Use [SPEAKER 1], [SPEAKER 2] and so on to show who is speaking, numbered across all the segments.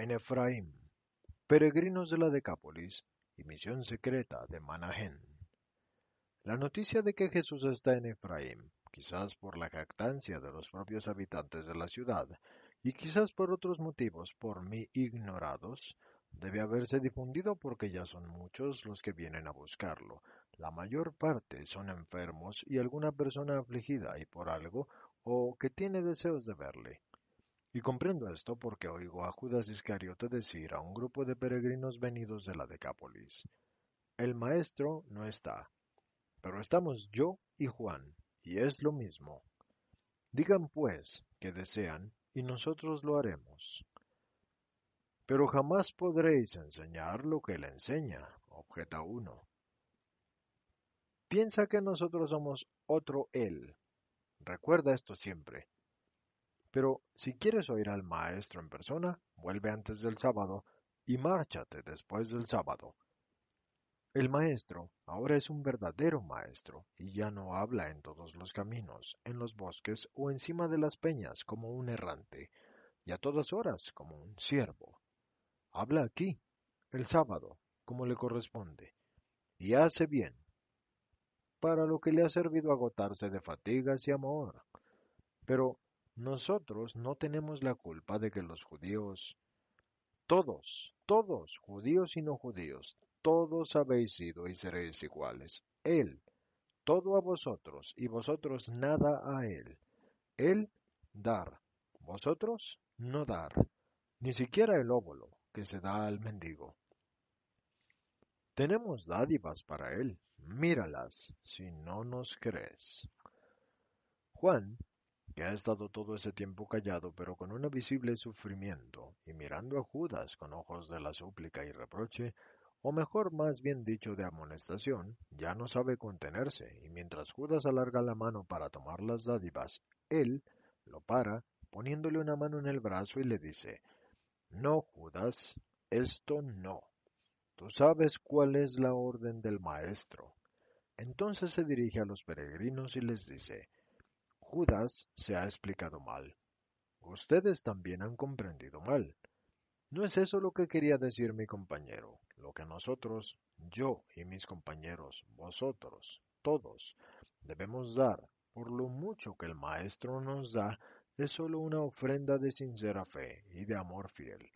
[SPEAKER 1] En Efraín Peregrinos de la Decápolis y Misión Secreta de Manahen. La noticia de que Jesús está en Efraín, quizás por la jactancia de los propios habitantes de la ciudad, y quizás por otros motivos por mí ignorados, debe haberse difundido porque ya son muchos los que vienen a buscarlo. La mayor parte son enfermos y alguna persona afligida y por algo o que tiene deseos de verle. Y comprendo esto porque oigo a Judas Iscariote decir a un grupo de peregrinos venidos de la Decápolis, El maestro no está, pero estamos yo y Juan, y es lo mismo. Digan pues que desean, y nosotros lo haremos. Pero jamás podréis enseñar lo que él enseña, objeta uno. Piensa que nosotros somos otro él. Recuerda esto siempre. Pero si quieres oír al maestro en persona, vuelve antes del sábado y márchate después del sábado. El maestro ahora es un verdadero maestro y ya no habla en todos los caminos, en los bosques o encima de las peñas como un errante, y a todas horas como un siervo. Habla aquí, el sábado, como le corresponde, y hace bien, para lo que le ha servido agotarse de fatigas y amor. Pero nosotros no tenemos la culpa de que los judíos, todos, todos, judíos y no judíos, todos habéis sido y seréis iguales. Él, todo a vosotros, y vosotros nada a él. Él, dar, vosotros, no dar, ni siquiera el óvulo que se da al mendigo. Tenemos dádivas para él, míralas, si no nos crees. Juan que ha estado todo ese tiempo callado pero con un visible sufrimiento, y mirando a Judas con ojos de la súplica y reproche, o mejor más bien dicho de amonestación, ya no sabe contenerse, y mientras Judas alarga la mano para tomar las dádivas, él lo para, poniéndole una mano en el brazo y le dice, No, Judas, esto no. Tú sabes cuál es la orden del maestro. Entonces se dirige a los peregrinos y les dice, Judas se ha explicado mal. Ustedes también han comprendido mal. No es eso lo que quería decir mi compañero. Lo que nosotros, yo y mis compañeros, vosotros, todos, debemos dar, por lo mucho que el Maestro nos da, es sólo una ofrenda de sincera fe y de amor fiel.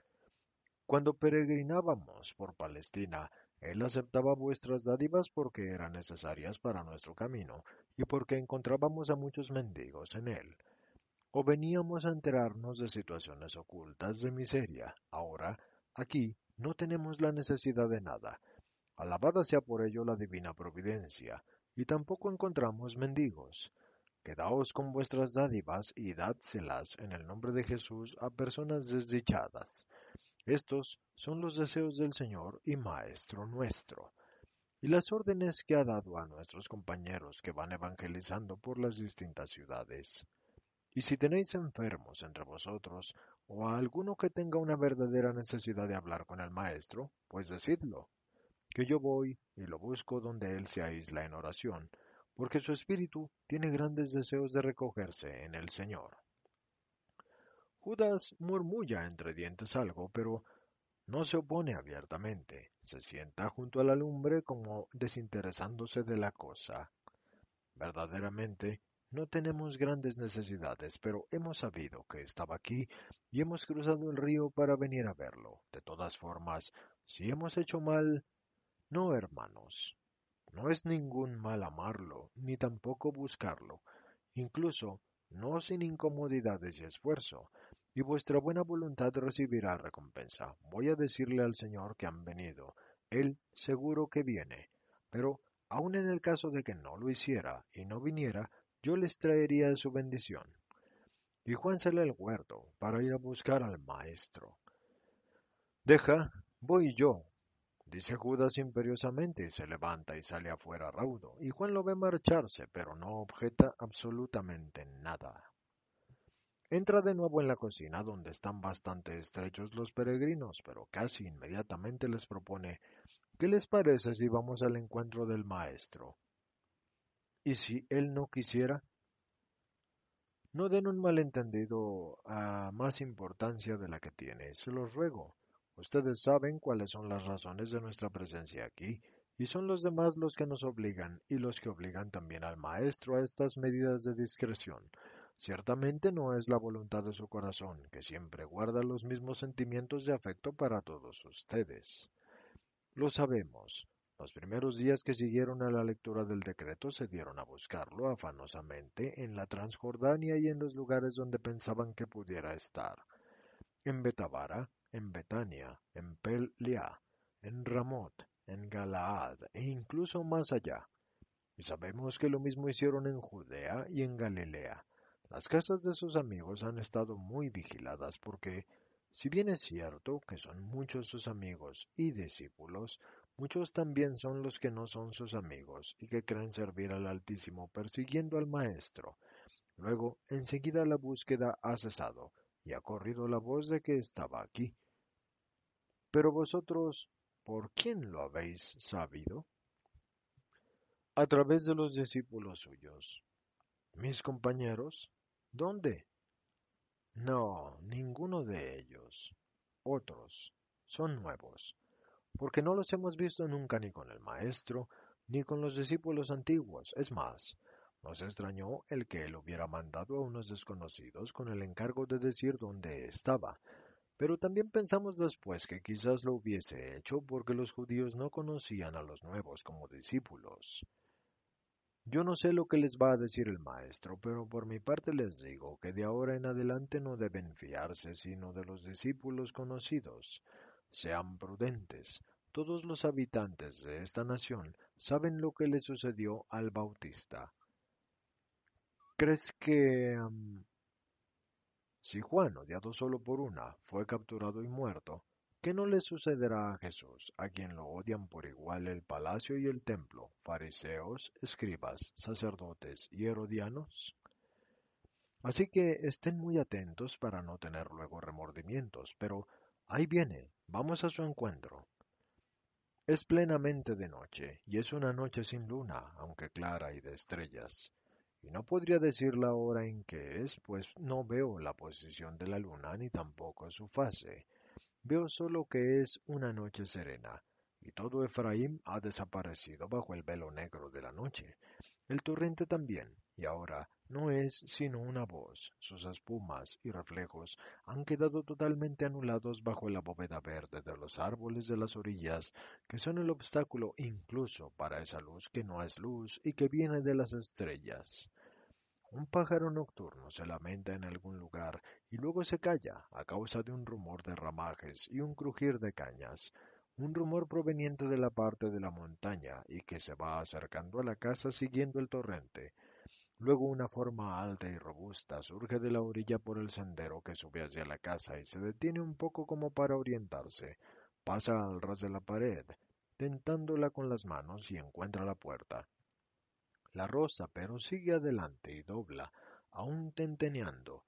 [SPEAKER 1] Cuando peregrinábamos por Palestina, él aceptaba vuestras dádivas porque eran necesarias para nuestro camino y porque encontrábamos a muchos mendigos en él. O veníamos a enterarnos de situaciones ocultas de miseria. Ahora, aquí, no tenemos la necesidad de nada. Alabada sea por ello la divina providencia, y tampoco encontramos mendigos. Quedaos con vuestras dádivas y dádselas en el nombre de Jesús a personas desdichadas. Estos son los deseos del Señor y Maestro nuestro, y las órdenes que ha dado a nuestros compañeros que van evangelizando por las distintas ciudades. Y si tenéis enfermos entre vosotros, o a alguno que tenga una verdadera necesidad de hablar con el Maestro, pues decidlo, que yo voy y lo busco donde él se aísla en oración, porque su espíritu tiene grandes deseos de recogerse en el Señor. Judas murmulla entre dientes algo, pero no se opone abiertamente. Se sienta junto a la lumbre como desinteresándose de la cosa. Verdaderamente, No tenemos grandes necesidades, pero hemos sabido que estaba aquí y hemos cruzado el río para venir a verlo. De todas formas, si hemos hecho mal, no, hermanos. No es ningún mal amarlo, ni tampoco buscarlo, incluso no sin incomodidades y esfuerzo, y vuestra buena voluntad recibirá recompensa. Voy a decirle al Señor que han venido. Él seguro que viene. Pero aun en el caso de que no lo hiciera y no viniera, yo les traería su bendición. Y Juan sale al huerto para ir a buscar al maestro. Deja, voy yo, dice Judas imperiosamente, y se levanta y sale afuera raudo, y Juan lo ve marcharse, pero no objeta absolutamente nada. Entra de nuevo en la cocina, donde están bastante estrechos los peregrinos, pero casi inmediatamente les propone ¿Qué les parece si vamos al encuentro del maestro? ¿Y si él no quisiera? No den un malentendido a más importancia de la que tiene, se los ruego. Ustedes saben cuáles son las razones de nuestra presencia aquí, y son los demás los que nos obligan, y los que obligan también al maestro a estas medidas de discreción. Ciertamente no es la voluntad de su corazón, que siempre guarda los mismos sentimientos de afecto para todos ustedes. Lo sabemos. Los primeros días que siguieron a la lectura del decreto se dieron a buscarlo afanosamente en la Transjordania y en los lugares donde pensaban que pudiera estar. En Betabara, en Betania, en Pelia, en Ramot, en Galaad e incluso más allá. Y sabemos que lo mismo hicieron en Judea y en Galilea. Las casas de sus amigos han estado muy vigiladas porque si bien es cierto que son muchos sus amigos y discípulos, muchos también son los que no son sus amigos y que creen servir al Altísimo persiguiendo al Maestro. Luego, enseguida la búsqueda ha cesado y ha corrido la voz de que estaba aquí. Pero vosotros, ¿por quién lo habéis sabido? A través de los discípulos suyos. ¿Mis compañeros? ¿Dónde? No, ninguno de ellos. Otros. Son nuevos. Porque no los hemos visto nunca ni con el Maestro, ni con los discípulos antiguos. Es más, nos extrañó el que él hubiera mandado a unos desconocidos con el encargo de decir dónde estaba. Pero también pensamos después que quizás lo hubiese hecho porque los judíos no conocían a los nuevos como discípulos. Yo no sé lo que les va a decir el maestro, pero por mi parte les digo que de ahora en adelante no deben fiarse sino de los discípulos conocidos. Sean prudentes. Todos los habitantes de esta nación saben lo que le sucedió al Bautista. ¿Crees que... si Juan, odiado solo por una, fue capturado y muerto, ¿Qué no le sucederá a Jesús, a quien lo odian por igual el palacio y el templo, fariseos, escribas, sacerdotes y herodianos? Así que estén muy atentos para no tener luego remordimientos, pero ahí viene, vamos a su encuentro. Es plenamente de noche, y es una noche sin luna, aunque clara y de estrellas. Y no podría decir la hora en que es, pues no veo la posición de la luna ni tampoco su fase Veo solo que es una noche serena, y todo Efraín ha desaparecido bajo el velo negro de la noche. El torrente también, y ahora no es sino una voz. Sus espumas y reflejos han quedado totalmente anulados bajo la bóveda verde de los árboles de las orillas, que son el obstáculo incluso para esa luz que no es luz y que viene de las estrellas. Un pájaro nocturno se lamenta en algún lugar y luego se calla a causa de un rumor de ramajes y un crujir de cañas, un rumor proveniente de la parte de la montaña y que se va acercando a la casa siguiendo el torrente. Luego una forma alta y robusta surge de la orilla por el sendero que sube hacia la casa y se detiene un poco como para orientarse. Pasa al ras de la pared, tentándola con las manos y encuentra la puerta. La rosa pero sigue adelante y dobla, aún tenteneando.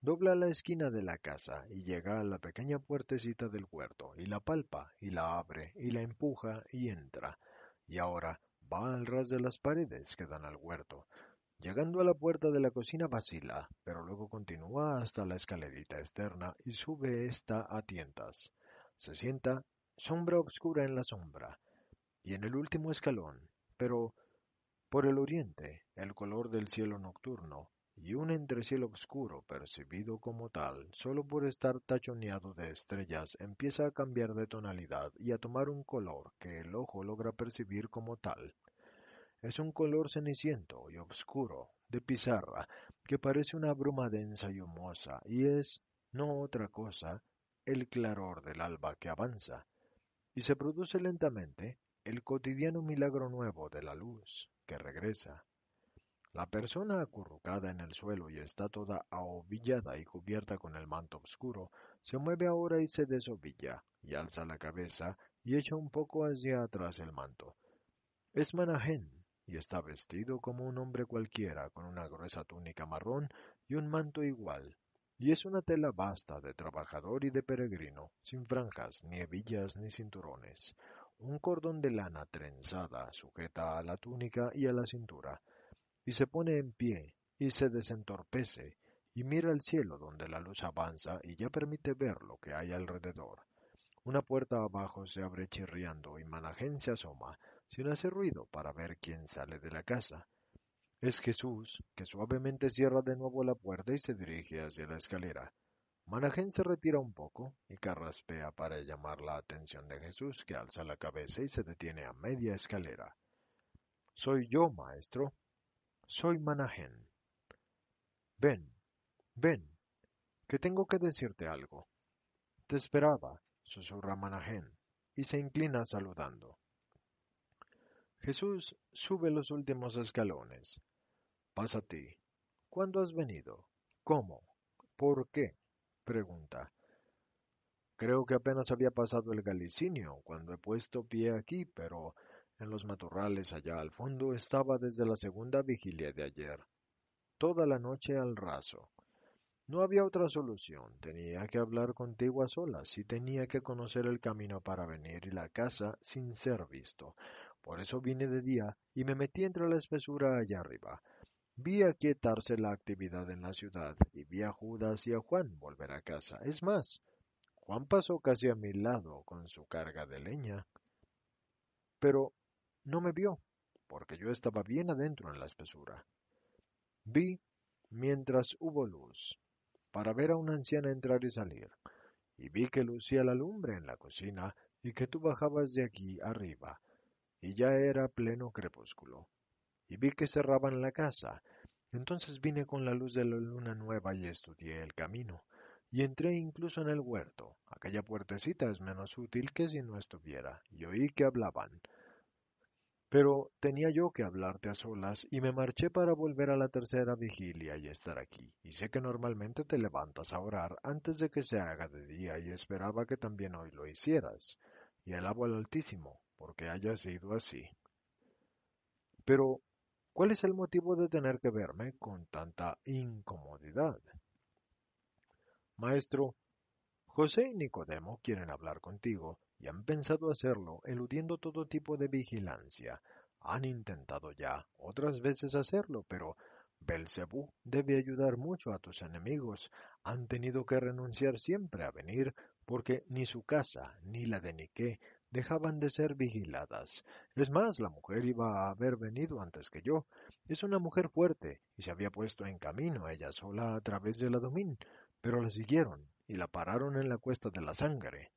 [SPEAKER 1] Dobla la esquina de la casa y llega a la pequeña puertecita del huerto, y la palpa, y la abre, y la empuja, y entra. Y ahora va al ras de las paredes que dan al huerto. Llegando a la puerta de la cocina vacila, pero luego continúa hasta la escalerita externa y sube esta a tientas. Se sienta sombra oscura en la sombra, y en el último escalón, pero Por el oriente, el color del cielo nocturno y un entrecielo oscuro percibido como tal solo por estar tachoneado de estrellas empieza a cambiar de tonalidad y a tomar un color que el ojo logra percibir como tal. Es un color ceniciento y oscuro, de pizarra, que parece una bruma densa y humosa, y es, no otra cosa, el claror del alba que avanza, y se produce lentamente el cotidiano milagro nuevo de la luz que regresa. La persona acurrucada en el suelo y está toda ahovillada y cubierta con el manto oscuro, se mueve ahora y se desovilla, y alza la cabeza y echa un poco hacia atrás el manto. Es Manahem, y está vestido como un hombre cualquiera, con una gruesa túnica marrón y un manto igual, y es una tela vasta de trabajador y de peregrino, sin franjas, ni hebillas, ni cinturones. Un cordón de lana trenzada sujeta a la túnica y a la cintura, y se pone en pie, y se desentorpece, y mira al cielo donde la luz avanza y ya permite ver lo que hay alrededor. Una puerta abajo se abre chirriando y Manahem se asoma, sin hacer ruido, para ver quién sale de la casa. Es Jesús, que suavemente cierra de nuevo la puerta y se dirige hacia la escalera. Manahem se retira un poco y carraspea para llamar la atención de Jesús, que alza la cabeza y se detiene a media escalera. Soy yo, maestro, soy Manahem. Ven, ven, que tengo que decirte algo. Te esperaba, susurra Manahem, y se inclina saludando. Jesús sube los últimos escalones. Pasa ti. ¿Cuándo has venido? ¿Cómo? ¿Por qué? Pregunta. Creo que apenas había pasado el Galicinio cuando he puesto pie aquí, pero en los matorrales allá al fondo estaba desde la segunda vigilia de ayer. Toda la noche al raso. No había otra solución. Tenía que hablar contigo a solas y tenía que conocer el camino para venir y la casa sin ser visto. Por eso vine de día y me metí entre la espesura allá arriba. Vi aquietarse la actividad en la ciudad y vi a Judas y a Juan volver a casa. Es más, Juan pasó casi a mi lado con su carga de leña. Pero no me vio, porque yo estaba bien adentro en la espesura. Vi, mientras hubo luz, para ver a una anciana entrar y salir, y vi que lucía la lumbre en la cocina y que tú bajabas de aquí arriba, y ya era pleno crepúsculo. Y vi que cerraban la casa. Entonces vine con la luz de la luna nueva y estudié el camino, y entré incluso en el huerto. Aquella puertecita es menos útil que si no estuviera, y oí que hablaban. Pero tenía yo que hablarte a solas y me marché para volver a la tercera vigilia y estar aquí. Y sé que normalmente te levantas a orar antes de que se haga de día y esperaba que también hoy lo hicieras. Y alabo al Altísimo, porque haya sido así. Pero, ¿cuál es el motivo de tener que verme con tanta incomodidad? Maestro, José y Nicodemo quieren hablar contigo y han pensado hacerlo eludiendo todo tipo de vigilancia. Han intentado ya otras veces hacerlo, pero Belcebú debe ayudar mucho a tus enemigos. Han tenido que renunciar siempre a venir porque ni su casa ni la de Niqué dejaban de ser vigiladas. Es más, la mujer iba a haber venido antes que yo. Es una mujer fuerte y se había puesto en camino ella sola a través de la domín, pero la siguieron y la pararon en la cuesta de la sangre.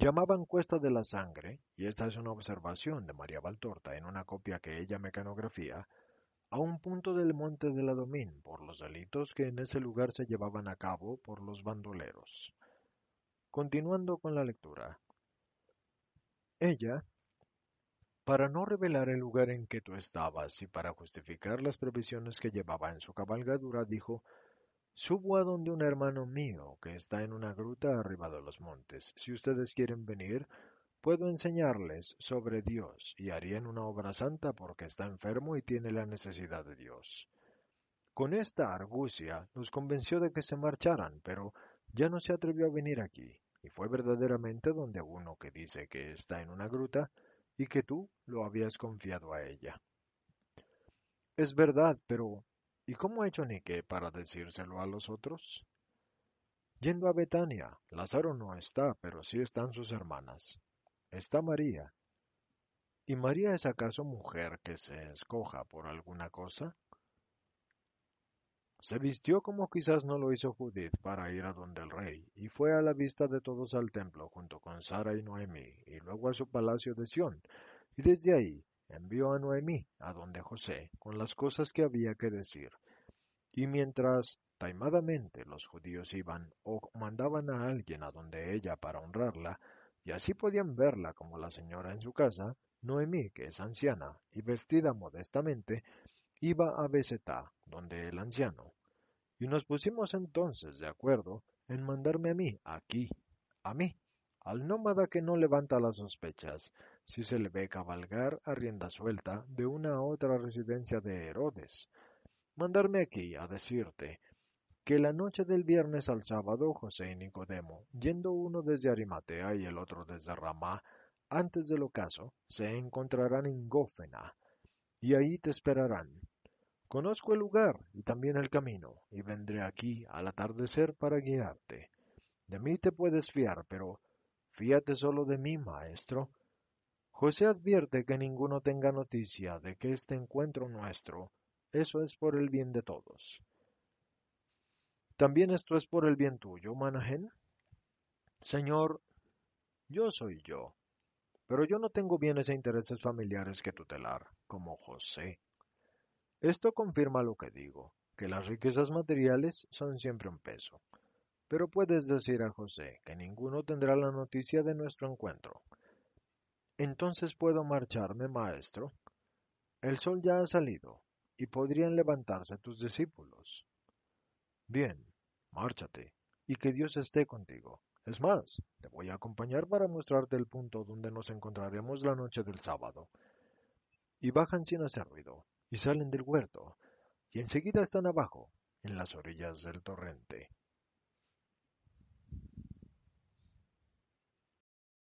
[SPEAKER 1] Llamaban Cuesta de la Sangre, y esta es una observación de María Valtorta en una copia que ella mecanografía, a un punto del monte de la Domín por los delitos que en ese lugar se llevaban a cabo por los bandoleros. Continuando con la lectura. Ella, para no revelar el lugar en que tú estabas y para justificar las previsiones que llevaba en su cabalgadura, dijo Subo a donde un hermano mío que está en una gruta arriba de los montes. Si ustedes quieren venir, puedo enseñarles sobre Dios y harían una obra santa porque está enfermo y tiene la necesidad de Dios. Con esta argucia los convenció de que se marcharan, pero ya no se atrevió a venir aquí, y fue verdaderamente donde uno que dice que está en una gruta y que tú lo habías confiado a ella. Es verdad, pero ¿Y cómo ha hecho Nike para decírselo a los otros? Yendo a Betania, Lázaro no está, pero sí están sus hermanas. Está María. ¿Y María es acaso mujer que se escoja por alguna cosa? Se vistió como quizás no lo hizo Judith para ir a donde el rey, y fue a la vista de todos al templo junto con Sara y Noemí, y luego a su palacio de Sión, y desde ahí envió a Noemí a donde José con las cosas que había que decir. Y mientras taimadamente los judíos iban o mandaban a alguien a donde ella para honrarla, y así podían verla como la señora en su casa, Noemí, que es anciana y vestida modestamente, iba a Besetá, donde el anciano. Y nos pusimos entonces de acuerdo en mandarme a mí, aquí, a mí, al nómada que no levanta las sospechas, si se le ve cabalgar a rienda suelta de una a otra residencia de Herodes. Mandarme aquí a decirte que la noche del viernes al sábado José y Nicodemo, yendo uno desde Arimatea y el otro desde Ramá, antes del ocaso, se encontrarán en Gófena, y ahí te esperarán. Conozco el lugar y también el camino, y vendré aquí al atardecer para guiarte. De mí te puedes fiar, pero fíate solo de mí, maestro. José advierte que ninguno tenga noticia de que este encuentro nuestro, eso es por el bien de todos. ¿También esto es por el bien tuyo, Manahen? Señor, yo soy yo, pero yo no tengo bienes e intereses familiares que tutelar, como José. Esto confirma lo que digo, que las riquezas materiales son siempre un peso. Pero puedes decir a José que ninguno tendrá la noticia de nuestro encuentro. Entonces puedo marcharme, maestro. El sol ya ha salido, y podrían levantarse tus discípulos. Bien, márchate, y que Dios esté contigo. Es más, te voy a acompañar para mostrarte el punto donde nos encontraremos la noche del sábado. Y bajan sin hacer ruido, y salen del huerto, y enseguida están abajo, en las orillas del torrente.